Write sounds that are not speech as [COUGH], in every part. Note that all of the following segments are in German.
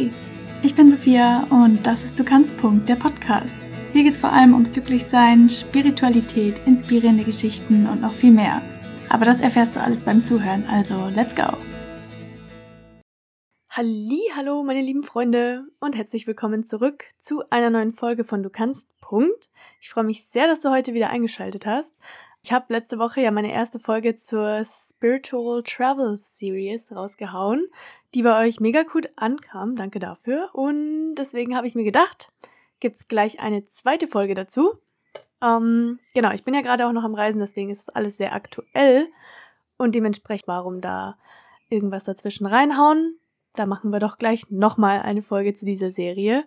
Hi, ich bin Sophia und das ist Du kannst Punkt, der Podcast. Hier geht es vor allem ums Glücklichsein, Spiritualität, inspirierende Geschichten und noch viel mehr. Aber das erfährst du alles beim Zuhören, also let's go! Halli, hallo meine lieben Freunde und herzlich willkommen zurück zu einer neuen Folge von Du kannst Punkt. Ich freue mich sehr, dass du heute wieder eingeschaltet hast. Ich habe letzte Woche ja meine erste Folge zur Spiritual Travel Series rausgehauen, die bei euch mega gut ankam. Danke dafür. Und deswegen habe ich mir gedacht, gibt es gleich eine zweite Folge dazu. Ähm, genau, ich bin ja gerade auch noch am Reisen, deswegen ist es alles sehr aktuell. Und dementsprechend, warum da irgendwas dazwischen reinhauen? Da machen wir doch gleich nochmal eine Folge zu dieser Serie.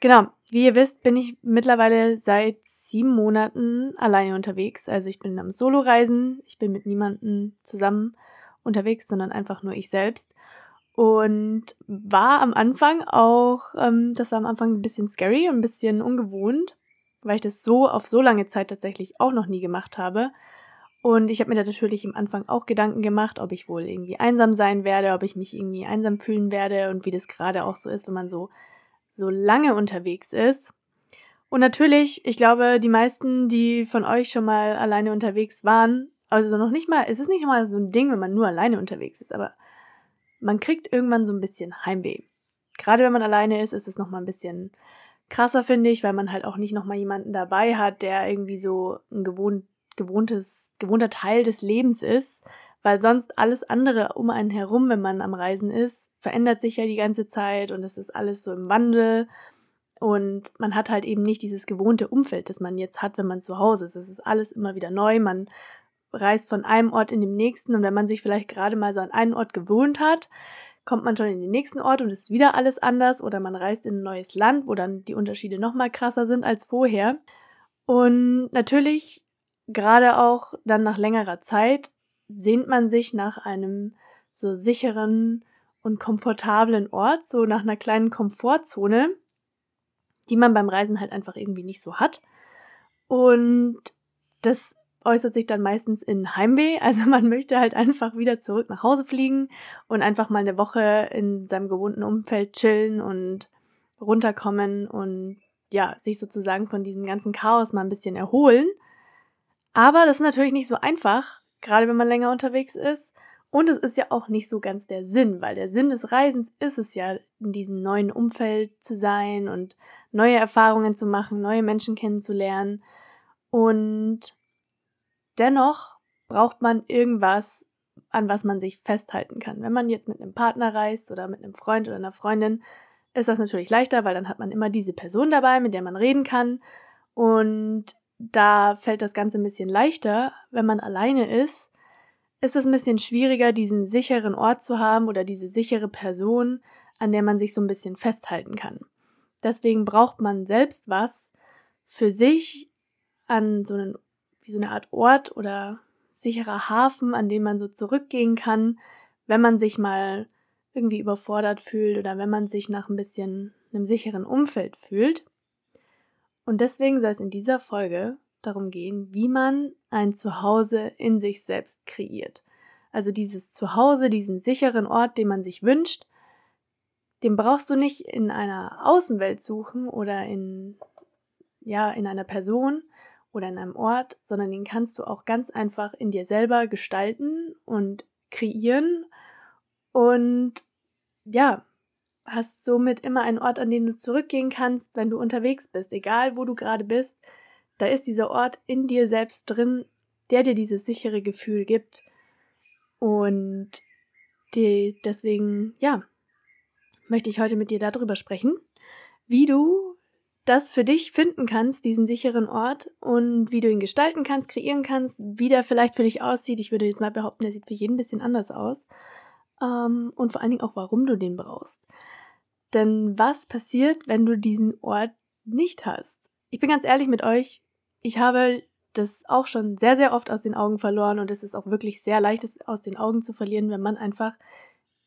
Genau, wie ihr wisst, bin ich mittlerweile seit sieben Monaten alleine unterwegs. Also ich bin am Solo-Reisen, ich bin mit niemandem zusammen unterwegs, sondern einfach nur ich selbst. Und war am Anfang auch, ähm, das war am Anfang ein bisschen scary und ein bisschen ungewohnt, weil ich das so auf so lange Zeit tatsächlich auch noch nie gemacht habe. Und ich habe mir da natürlich im Anfang auch Gedanken gemacht, ob ich wohl irgendwie einsam sein werde, ob ich mich irgendwie einsam fühlen werde und wie das gerade auch so ist, wenn man so so lange unterwegs ist. Und natürlich, ich glaube, die meisten, die von euch schon mal alleine unterwegs waren, also noch nicht mal, es ist nicht mal so ein Ding, wenn man nur alleine unterwegs ist, aber man kriegt irgendwann so ein bisschen Heimweh. Gerade wenn man alleine ist, ist es nochmal ein bisschen krasser, finde ich, weil man halt auch nicht nochmal jemanden dabei hat, der irgendwie so ein gewohnt, gewohntes, gewohnter Teil des Lebens ist, weil sonst alles andere um einen herum, wenn man am Reisen ist, verändert sich ja die ganze Zeit und es ist alles so im Wandel und man hat halt eben nicht dieses gewohnte Umfeld, das man jetzt hat, wenn man zu Hause ist. Es ist alles immer wieder neu, man reist von einem Ort in den nächsten und wenn man sich vielleicht gerade mal so an einen Ort gewohnt hat, kommt man schon in den nächsten Ort und ist wieder alles anders oder man reist in ein neues Land, wo dann die Unterschiede noch mal krasser sind als vorher. Und natürlich gerade auch dann nach längerer Zeit sehnt man sich nach einem so sicheren und komfortablen Ort, so nach einer kleinen Komfortzone, die man beim Reisen halt einfach irgendwie nicht so hat. Und das äußert sich dann meistens in Heimweh. [LAUGHS] Also man möchte halt einfach wieder zurück nach Hause fliegen und einfach mal eine Woche in seinem gewohnten Umfeld chillen und runterkommen und ja, sich sozusagen von diesem ganzen Chaos mal ein bisschen erholen. Aber das ist natürlich nicht so einfach, gerade wenn man länger unterwegs ist. Und es ist ja auch nicht so ganz der Sinn, weil der Sinn des Reisens ist es ja, in diesem neuen Umfeld zu sein und neue Erfahrungen zu machen, neue Menschen kennenzulernen. Und dennoch braucht man irgendwas, an was man sich festhalten kann. Wenn man jetzt mit einem Partner reist oder mit einem Freund oder einer Freundin, ist das natürlich leichter, weil dann hat man immer diese Person dabei, mit der man reden kann. Und da fällt das Ganze ein bisschen leichter. Wenn man alleine ist, ist es ein bisschen schwieriger, diesen sicheren Ort zu haben oder diese sichere Person, an der man sich so ein bisschen festhalten kann. Deswegen braucht man selbst was für sich an so einen, wie so eine Art Ort oder sicherer Hafen, an den man so zurückgehen kann, wenn man sich mal irgendwie überfordert fühlt oder wenn man sich nach ein bisschen einem sicheren Umfeld fühlt. Und deswegen soll es in dieser Folge darum gehen, wie man ein Zuhause in sich selbst kreiert. Also dieses Zuhause, diesen sicheren Ort, den man sich wünscht, den brauchst du nicht in einer Außenwelt suchen oder in, ja, in einer Person oder in einem Ort, sondern den kannst du auch ganz einfach in dir selber gestalten und kreieren und ja, hast somit immer einen Ort, an den du zurückgehen kannst, wenn du unterwegs bist, egal wo du gerade bist. Da ist dieser Ort in dir selbst drin, der dir dieses sichere Gefühl gibt. Und die, deswegen, ja, möchte ich heute mit dir darüber sprechen, wie du das für dich finden kannst, diesen sicheren Ort und wie du ihn gestalten kannst, kreieren kannst, wie der vielleicht für dich aussieht. Ich würde jetzt mal behaupten, der sieht für jeden ein bisschen anders aus. Ähm, und vor allen Dingen auch, warum du den brauchst. Denn was passiert, wenn du diesen Ort nicht hast? Ich bin ganz ehrlich mit euch, ich habe das auch schon sehr, sehr oft aus den Augen verloren und es ist auch wirklich sehr leicht, es aus den Augen zu verlieren, wenn man einfach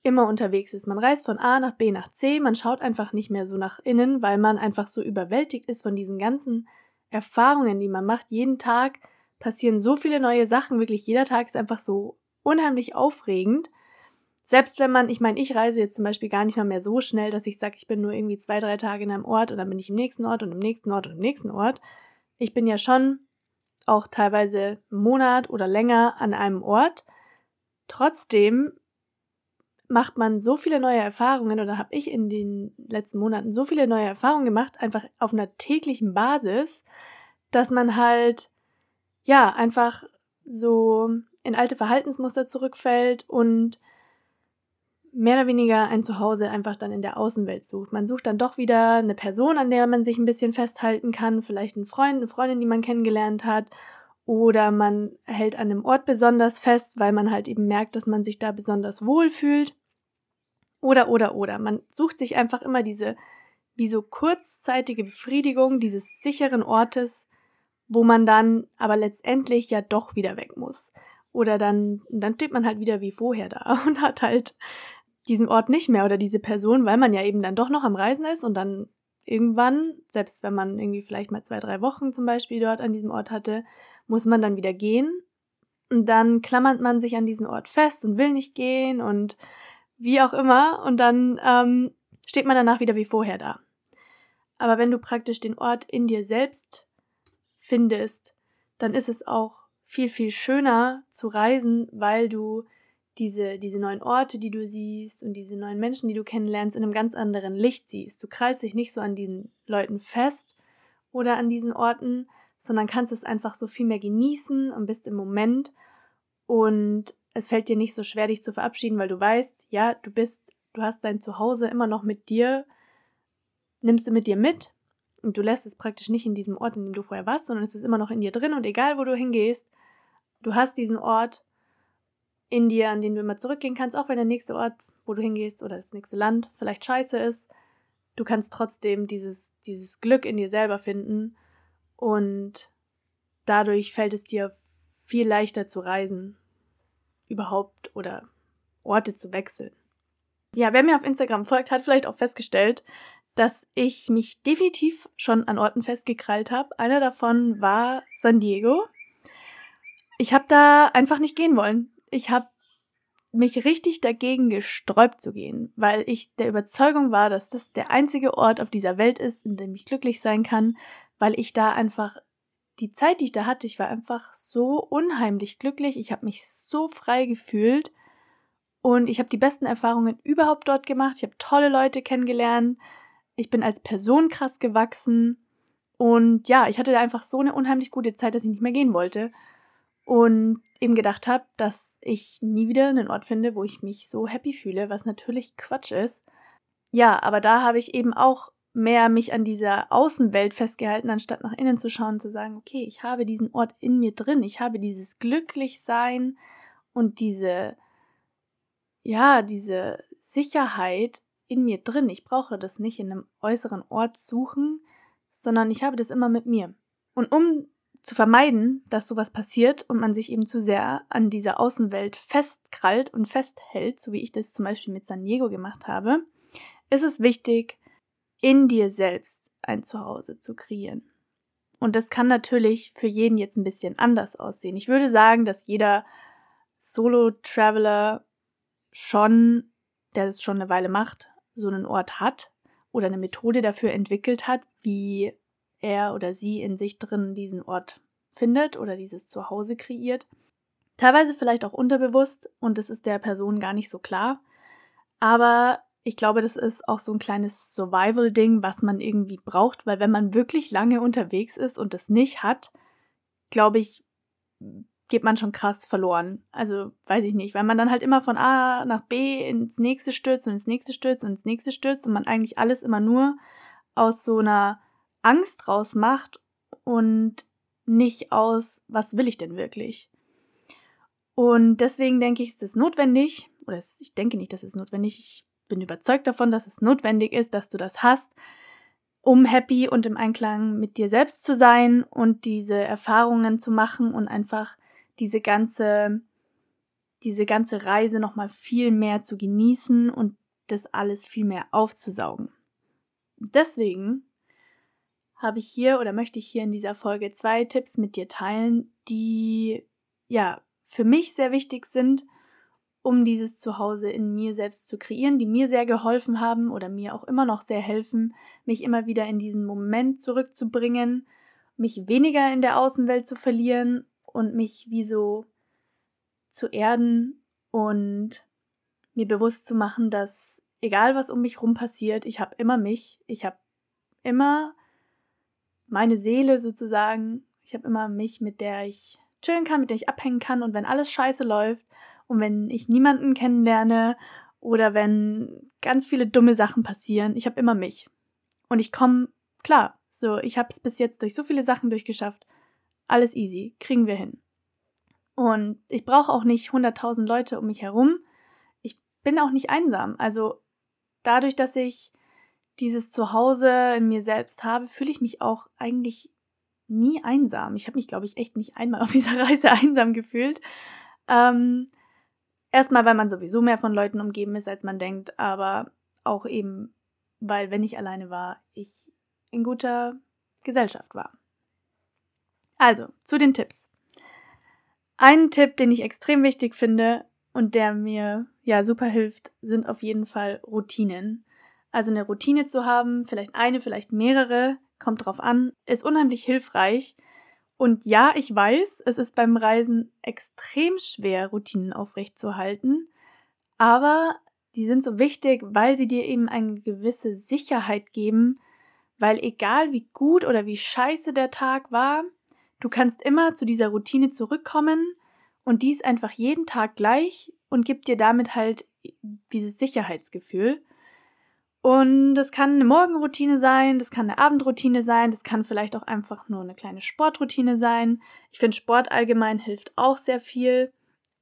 immer unterwegs ist. Man reist von A nach B nach C, man schaut einfach nicht mehr so nach innen, weil man einfach so überwältigt ist von diesen ganzen Erfahrungen, die man macht. Jeden Tag passieren so viele neue Sachen, wirklich jeder Tag ist einfach so unheimlich aufregend Selbst wenn man, ich meine, ich reise jetzt zum Beispiel gar nicht mal mehr so schnell, dass ich sage, ich bin nur irgendwie zwei, drei Tage in einem Ort und dann bin ich im nächsten Ort und im nächsten Ort und im nächsten Ort. Ich bin ja schon auch teilweise einen Monat oder länger an einem Ort. Trotzdem macht man so viele neue Erfahrungen oder habe ich in den letzten Monaten so viele neue Erfahrungen gemacht, einfach auf einer täglichen Basis, dass man halt ja einfach so in alte Verhaltensmuster zurückfällt und mehr oder weniger ein Zuhause einfach dann in der Außenwelt sucht. Man sucht dann doch wieder eine Person, an der man sich ein bisschen festhalten kann, vielleicht einen Freund, eine Freundin, die man kennengelernt hat. Oder man hält an einem Ort besonders fest, weil man halt eben merkt, dass man sich da besonders wohl fühlt. Oder, oder, oder. Man sucht sich einfach immer diese, wie so kurzzeitige Befriedigung dieses sicheren Ortes, wo man dann aber letztendlich ja doch wieder weg muss. Oder dann, dann steht man halt wieder wie vorher da [LAUGHS] und hat halt diesen Ort nicht mehr oder diese Person, weil man ja eben dann doch noch am Reisen ist und dann irgendwann, selbst wenn man irgendwie vielleicht mal zwei, drei Wochen zum Beispiel dort an diesem Ort hatte, muss man dann wieder gehen. Und dann klammert man sich an diesen Ort fest und will nicht gehen und wie auch immer. Und dann ähm, steht man danach wieder wie vorher da. Aber wenn du praktisch den Ort in dir selbst findest, dann ist es auch viel, viel schöner zu reisen, weil du diese, diese neuen Orte, die du siehst und diese neuen Menschen, die du kennenlernst, in einem ganz anderen Licht siehst. Du krallst dich nicht so an diesen Leuten fest oder an diesen Orten, sondern kannst es einfach so viel mehr genießen und bist im Moment und es fällt dir nicht so schwer, dich zu verabschieden, weil du weißt, ja, du bist, du hast dein Zuhause immer noch mit dir, nimmst du mit dir mit und du lässt es praktisch nicht in diesem Ort, in dem du vorher warst, sondern es ist immer noch in dir drin und egal, wo du hingehst, du hast diesen Ort in dir, an den du immer zurückgehen kannst, auch wenn der nächste Ort, wo du hingehst oder das nächste Land vielleicht scheiße ist. Du kannst trotzdem dieses, dieses Glück in dir selber finden und dadurch fällt es dir viel leichter zu reisen, überhaupt oder Orte zu wechseln. Ja, wer mir auf Instagram folgt, hat vielleicht auch festgestellt, dass ich mich definitiv schon an Orten festgekrallt habe. Einer davon war San Diego. Ich habe da einfach nicht gehen wollen ich habe mich richtig dagegen gesträubt zu gehen, weil ich der Überzeugung war, dass das der einzige Ort auf dieser Welt ist, in dem ich glücklich sein kann, weil ich da einfach die Zeit, die ich da hatte, ich war einfach so unheimlich glücklich, ich habe mich so frei gefühlt und ich habe die besten Erfahrungen überhaupt dort gemacht, ich habe tolle Leute kennengelernt, ich bin als Person krass gewachsen und ja, ich hatte da einfach so eine unheimlich gute Zeit, dass ich nicht mehr gehen wollte und eben gedacht habe, dass ich nie wieder einen Ort finde, wo ich mich so happy fühle, was natürlich Quatsch ist. Ja, aber da habe ich eben auch mehr mich an dieser Außenwelt festgehalten, anstatt nach innen zu schauen und zu sagen, okay, ich habe diesen Ort in mir drin, ich habe dieses Glücklichsein und diese, ja, diese Sicherheit in mir drin. Ich brauche das nicht in einem äußeren Ort suchen, sondern ich habe das immer mit mir. Und um zu vermeiden, dass sowas passiert und man sich eben zu sehr an dieser Außenwelt festkrallt und festhält, so wie ich das zum Beispiel mit San Diego gemacht habe, ist es wichtig, in dir selbst ein Zuhause zu kreieren. Und das kann natürlich für jeden jetzt ein bisschen anders aussehen. Ich würde sagen, dass jeder Solo-Traveler schon, der es schon eine Weile macht, so einen Ort hat oder eine Methode dafür entwickelt hat, wie er oder sie in sich drin diesen Ort findet oder dieses Zuhause kreiert. Teilweise vielleicht auch unterbewusst und das ist der Person gar nicht so klar. Aber ich glaube, das ist auch so ein kleines Survival-Ding, was man irgendwie braucht, weil wenn man wirklich lange unterwegs ist und das nicht hat, glaube ich, geht man schon krass verloren. Also weiß ich nicht, weil man dann halt immer von A nach B ins nächste stürzt und ins nächste stürzt und ins nächste stürzt und man eigentlich alles immer nur aus so einer Angst rausmacht und nicht aus, was will ich denn wirklich? Und deswegen denke ich, ist es notwendig, oder ich denke nicht, dass es notwendig, ich bin überzeugt davon, dass es notwendig ist, dass du das hast, um happy und im Einklang mit dir selbst zu sein und diese Erfahrungen zu machen und einfach diese ganze, diese ganze Reise nochmal viel mehr zu genießen und das alles viel mehr aufzusaugen. Deswegen habe ich hier oder möchte ich hier in dieser Folge zwei Tipps mit dir teilen, die ja für mich sehr wichtig sind um dieses Zuhause in mir selbst zu kreieren, die mir sehr geholfen haben oder mir auch immer noch sehr helfen, mich immer wieder in diesen Moment zurückzubringen, mich weniger in der Außenwelt zu verlieren und mich wie so zu erden und mir bewusst zu machen, dass egal was um mich rum passiert, ich habe immer mich, ich habe immer meine Seele sozusagen, ich habe immer mich, mit der ich chillen kann, mit der ich abhängen kann und wenn alles scheiße läuft und wenn ich niemanden kennenlerne oder wenn ganz viele dumme Sachen passieren, ich habe immer mich. Und ich komme klar, so ich habe es bis jetzt durch so viele Sachen durchgeschafft. Alles easy, kriegen wir hin. Und ich brauche auch nicht 100.000 Leute um mich herum. Ich bin auch nicht einsam. Also dadurch, dass ich dieses Zuhause in mir selbst habe, fühle ich mich auch eigentlich nie einsam. Ich habe mich, glaube ich, echt nicht einmal auf [LAUGHS] dieser Reise einsam gefühlt. Ähm, erstmal, weil man sowieso mehr von Leuten umgeben ist, als man denkt, aber auch eben, weil, wenn ich alleine war, ich in guter Gesellschaft war. Also, zu den Tipps. Ein Tipp, den ich extrem wichtig finde und der mir ja super hilft, sind auf jeden Fall Routinen. Also eine Routine zu haben, vielleicht eine, vielleicht mehrere, kommt drauf an, ist unheimlich hilfreich. Und ja, ich weiß, es ist beim Reisen extrem schwer, Routinen aufrechtzuerhalten, aber die sind so wichtig, weil sie dir eben eine gewisse Sicherheit geben, weil egal wie gut oder wie scheiße der Tag war, du kannst immer zu dieser Routine zurückkommen und dies einfach jeden Tag gleich und gibt dir damit halt dieses Sicherheitsgefühl. Und das kann eine Morgenroutine sein, das kann eine Abendroutine sein, das kann vielleicht auch einfach nur eine kleine Sportroutine sein. Ich finde, Sport allgemein hilft auch sehr viel,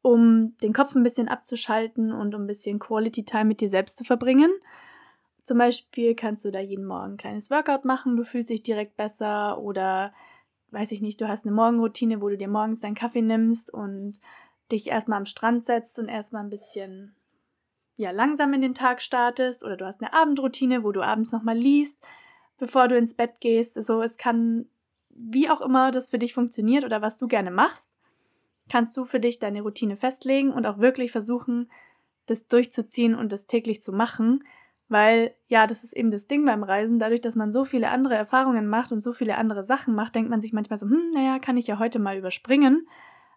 um den Kopf ein bisschen abzuschalten und um ein bisschen Quality Time mit dir selbst zu verbringen. Zum Beispiel kannst du da jeden Morgen ein kleines Workout machen, du fühlst dich direkt besser oder weiß ich nicht, du hast eine Morgenroutine, wo du dir morgens deinen Kaffee nimmst und dich erstmal am Strand setzt und erstmal ein bisschen ja, langsam in den Tag startest oder du hast eine Abendroutine, wo du abends nochmal liest, bevor du ins Bett gehst. Also es kann, wie auch immer das für dich funktioniert oder was du gerne machst, kannst du für dich deine Routine festlegen und auch wirklich versuchen, das durchzuziehen und das täglich zu machen. Weil, ja, das ist eben das Ding beim Reisen. Dadurch, dass man so viele andere Erfahrungen macht und so viele andere Sachen macht, denkt man sich manchmal so, hm, naja, kann ich ja heute mal überspringen.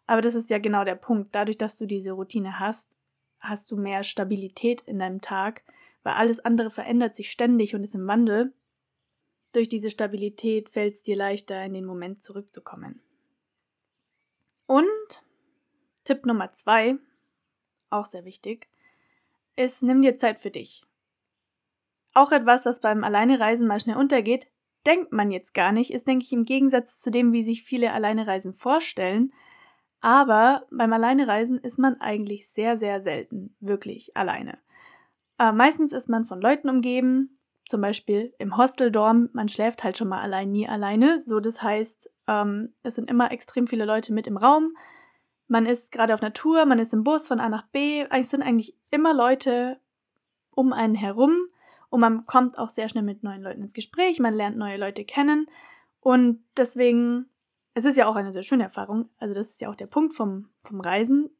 Aber das ist ja genau der Punkt. Dadurch, dass du diese Routine hast, hast du mehr Stabilität in deinem Tag, weil alles andere verändert sich ständig und ist im Wandel. Durch diese Stabilität fällt es dir leichter, in den Moment zurückzukommen. Und Tipp Nummer zwei, auch sehr wichtig, ist, nimm dir Zeit für dich. Auch etwas, was beim Alleinereisen mal schnell untergeht, denkt man jetzt gar nicht, ist, denke ich, im Gegensatz zu dem, wie sich viele Alleinereisen vorstellen, aber beim Alleinereisen ist man eigentlich sehr, sehr selten wirklich alleine. Äh, meistens ist man von Leuten umgeben, zum Beispiel im Hosteldorm. Man schläft halt schon mal allein, nie alleine. So, das heißt, ähm, es sind immer extrem viele Leute mit im Raum. Man ist gerade auf Natur, man ist im Bus von A nach B. Es sind eigentlich immer Leute um einen herum und man kommt auch sehr schnell mit neuen Leuten ins Gespräch, man lernt neue Leute kennen und deswegen es ist ja auch eine sehr schöne Erfahrung, also das ist ja auch der Punkt vom, vom Reisen.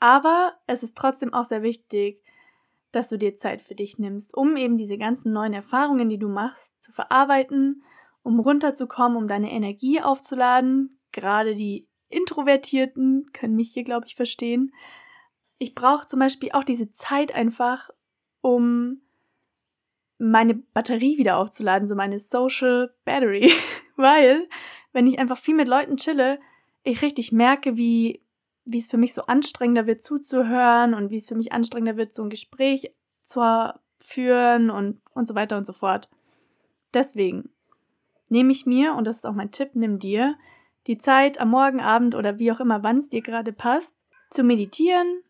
Aber es ist trotzdem auch sehr wichtig, dass du dir Zeit für dich nimmst, um eben diese ganzen neuen Erfahrungen, die du machst, zu verarbeiten, um runterzukommen, um deine Energie aufzuladen. Gerade die Introvertierten können mich hier, glaube ich, verstehen. Ich brauche zum Beispiel auch diese Zeit einfach, um meine Batterie wieder aufzuladen, so meine Social Battery, [LAUGHS] weil wenn ich einfach viel mit Leuten chille, ich richtig merke, wie, wie es für mich so anstrengender wird zuzuhören und wie es für mich anstrengender wird, so ein Gespräch zu führen und, und so weiter und so fort. Deswegen nehme ich mir, und das ist auch mein Tipp, nimm dir die Zeit am Morgen, Abend oder wie auch immer, wann es dir gerade passt, zu meditieren,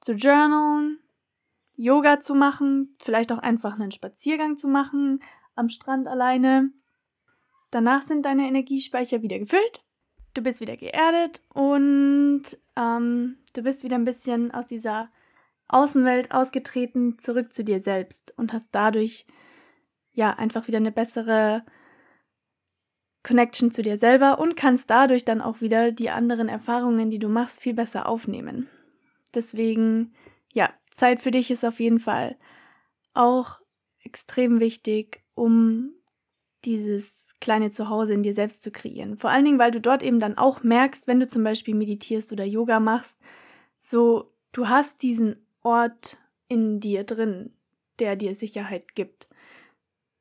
zu journalen, Yoga zu machen, vielleicht auch einfach einen Spaziergang zu machen am Strand alleine Danach sind deine Energiespeicher wieder gefüllt. Du bist wieder geerdet und ähm, du bist wieder ein bisschen aus dieser Außenwelt ausgetreten, zurück zu dir selbst und hast dadurch ja einfach wieder eine bessere Connection zu dir selber und kannst dadurch dann auch wieder die anderen Erfahrungen, die du machst, viel besser aufnehmen. Deswegen, ja, Zeit für dich ist auf jeden Fall auch extrem wichtig, um dieses kleine Zuhause in dir selbst zu kreieren. Vor allen Dingen, weil du dort eben dann auch merkst, wenn du zum Beispiel meditierst oder Yoga machst, so du hast diesen Ort in dir drin, der dir Sicherheit gibt.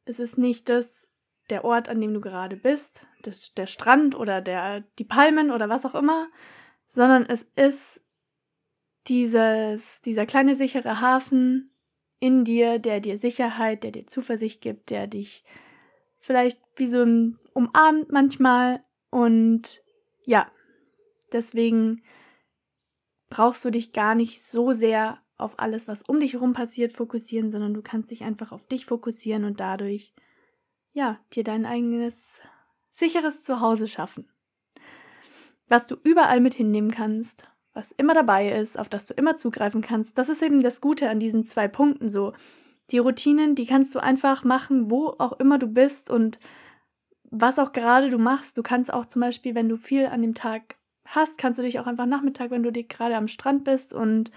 Es ist nicht das, der Ort, an dem du gerade bist, das, der Strand oder der, die Palmen oder was auch immer, sondern es ist dieses, dieser kleine sichere Hafen in dir, der dir Sicherheit, der dir Zuversicht gibt, der dich vielleicht wie so ein umarmt manchmal und ja, deswegen brauchst du dich gar nicht so sehr auf alles, was um dich herum passiert, fokussieren, sondern du kannst dich einfach auf dich fokussieren und dadurch, ja, dir dein eigenes sicheres Zuhause schaffen. Was du überall mit hinnehmen kannst, was immer dabei ist, auf das du immer zugreifen kannst, das ist eben das Gute an diesen zwei Punkten so. Die Routinen, die kannst du einfach machen, wo auch immer du bist und was auch gerade du machst. Du kannst auch zum Beispiel, wenn du viel an dem Tag hast, kannst du dich auch einfach Nachmittag, wenn du gerade am Strand bist und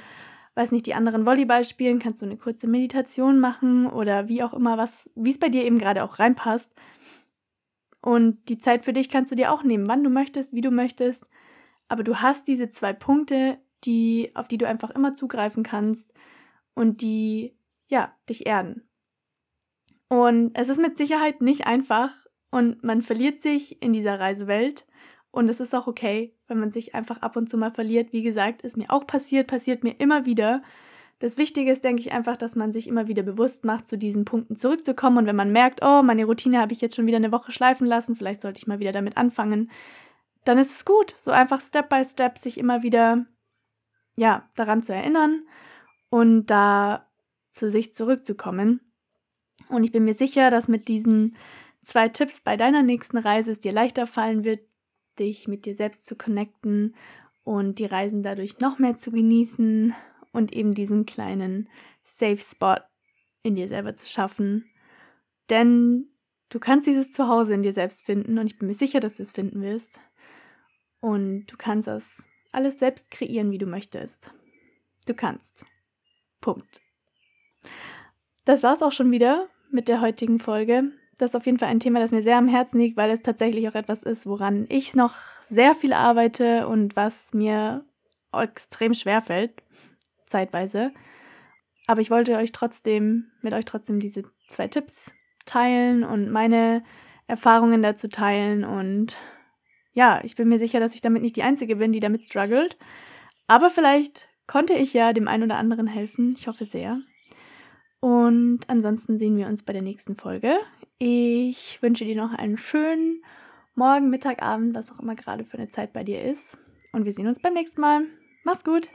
weiß nicht, die anderen Volleyball spielen, kannst du eine kurze Meditation machen oder wie auch immer, was, wie es bei dir eben gerade auch reinpasst. Und die Zeit für dich kannst du dir auch nehmen, wann du möchtest, wie du möchtest. Aber du hast diese zwei Punkte, die, auf die du einfach immer zugreifen kannst und die, ja, dich erden. Und es ist mit Sicherheit nicht einfach und man verliert sich in dieser Reisewelt und es ist auch okay, wenn man sich einfach ab und zu mal verliert. Wie gesagt, ist mir auch passiert, passiert mir immer wieder. Das Wichtige ist, denke ich, einfach, dass man sich immer wieder bewusst macht, zu diesen Punkten zurückzukommen. Und wenn man merkt, oh, meine Routine habe ich jetzt schon wieder eine Woche schleifen lassen, vielleicht sollte ich mal wieder damit anfangen, dann ist es gut, so einfach Step by Step sich immer wieder, ja, daran zu erinnern und da zu sich zurückzukommen. Und ich bin mir sicher, dass mit diesen zwei Tipps bei deiner nächsten Reise es dir leichter fallen wird, dich mit dir selbst zu connecten und die Reisen dadurch noch mehr zu genießen und eben diesen kleinen Safe Spot in dir selber zu schaffen. Denn du kannst dieses Zuhause in dir selbst finden und ich bin mir sicher, dass du es finden wirst. Und du kannst das alles selbst kreieren, wie du möchtest. Du kannst. Punkt. Das war's auch schon wieder mit der heutigen Folge das ist auf jeden Fall ein Thema, das mir sehr am Herzen liegt, weil es tatsächlich auch etwas ist, woran ich noch sehr viel arbeite und was mir extrem schwer fällt, zeitweise. Aber ich wollte euch trotzdem, mit euch trotzdem diese zwei Tipps teilen und meine Erfahrungen dazu teilen. Und ja, ich bin mir sicher, dass ich damit nicht die Einzige bin, die damit struggelt. Aber vielleicht konnte ich ja dem einen oder anderen helfen. Ich hoffe sehr. Und ansonsten sehen wir uns bei der nächsten Folge. Ich wünsche dir noch einen schönen Morgen, Mittag, Abend, was auch immer gerade für eine Zeit bei dir ist. Und wir sehen uns beim nächsten Mal. Mach's gut!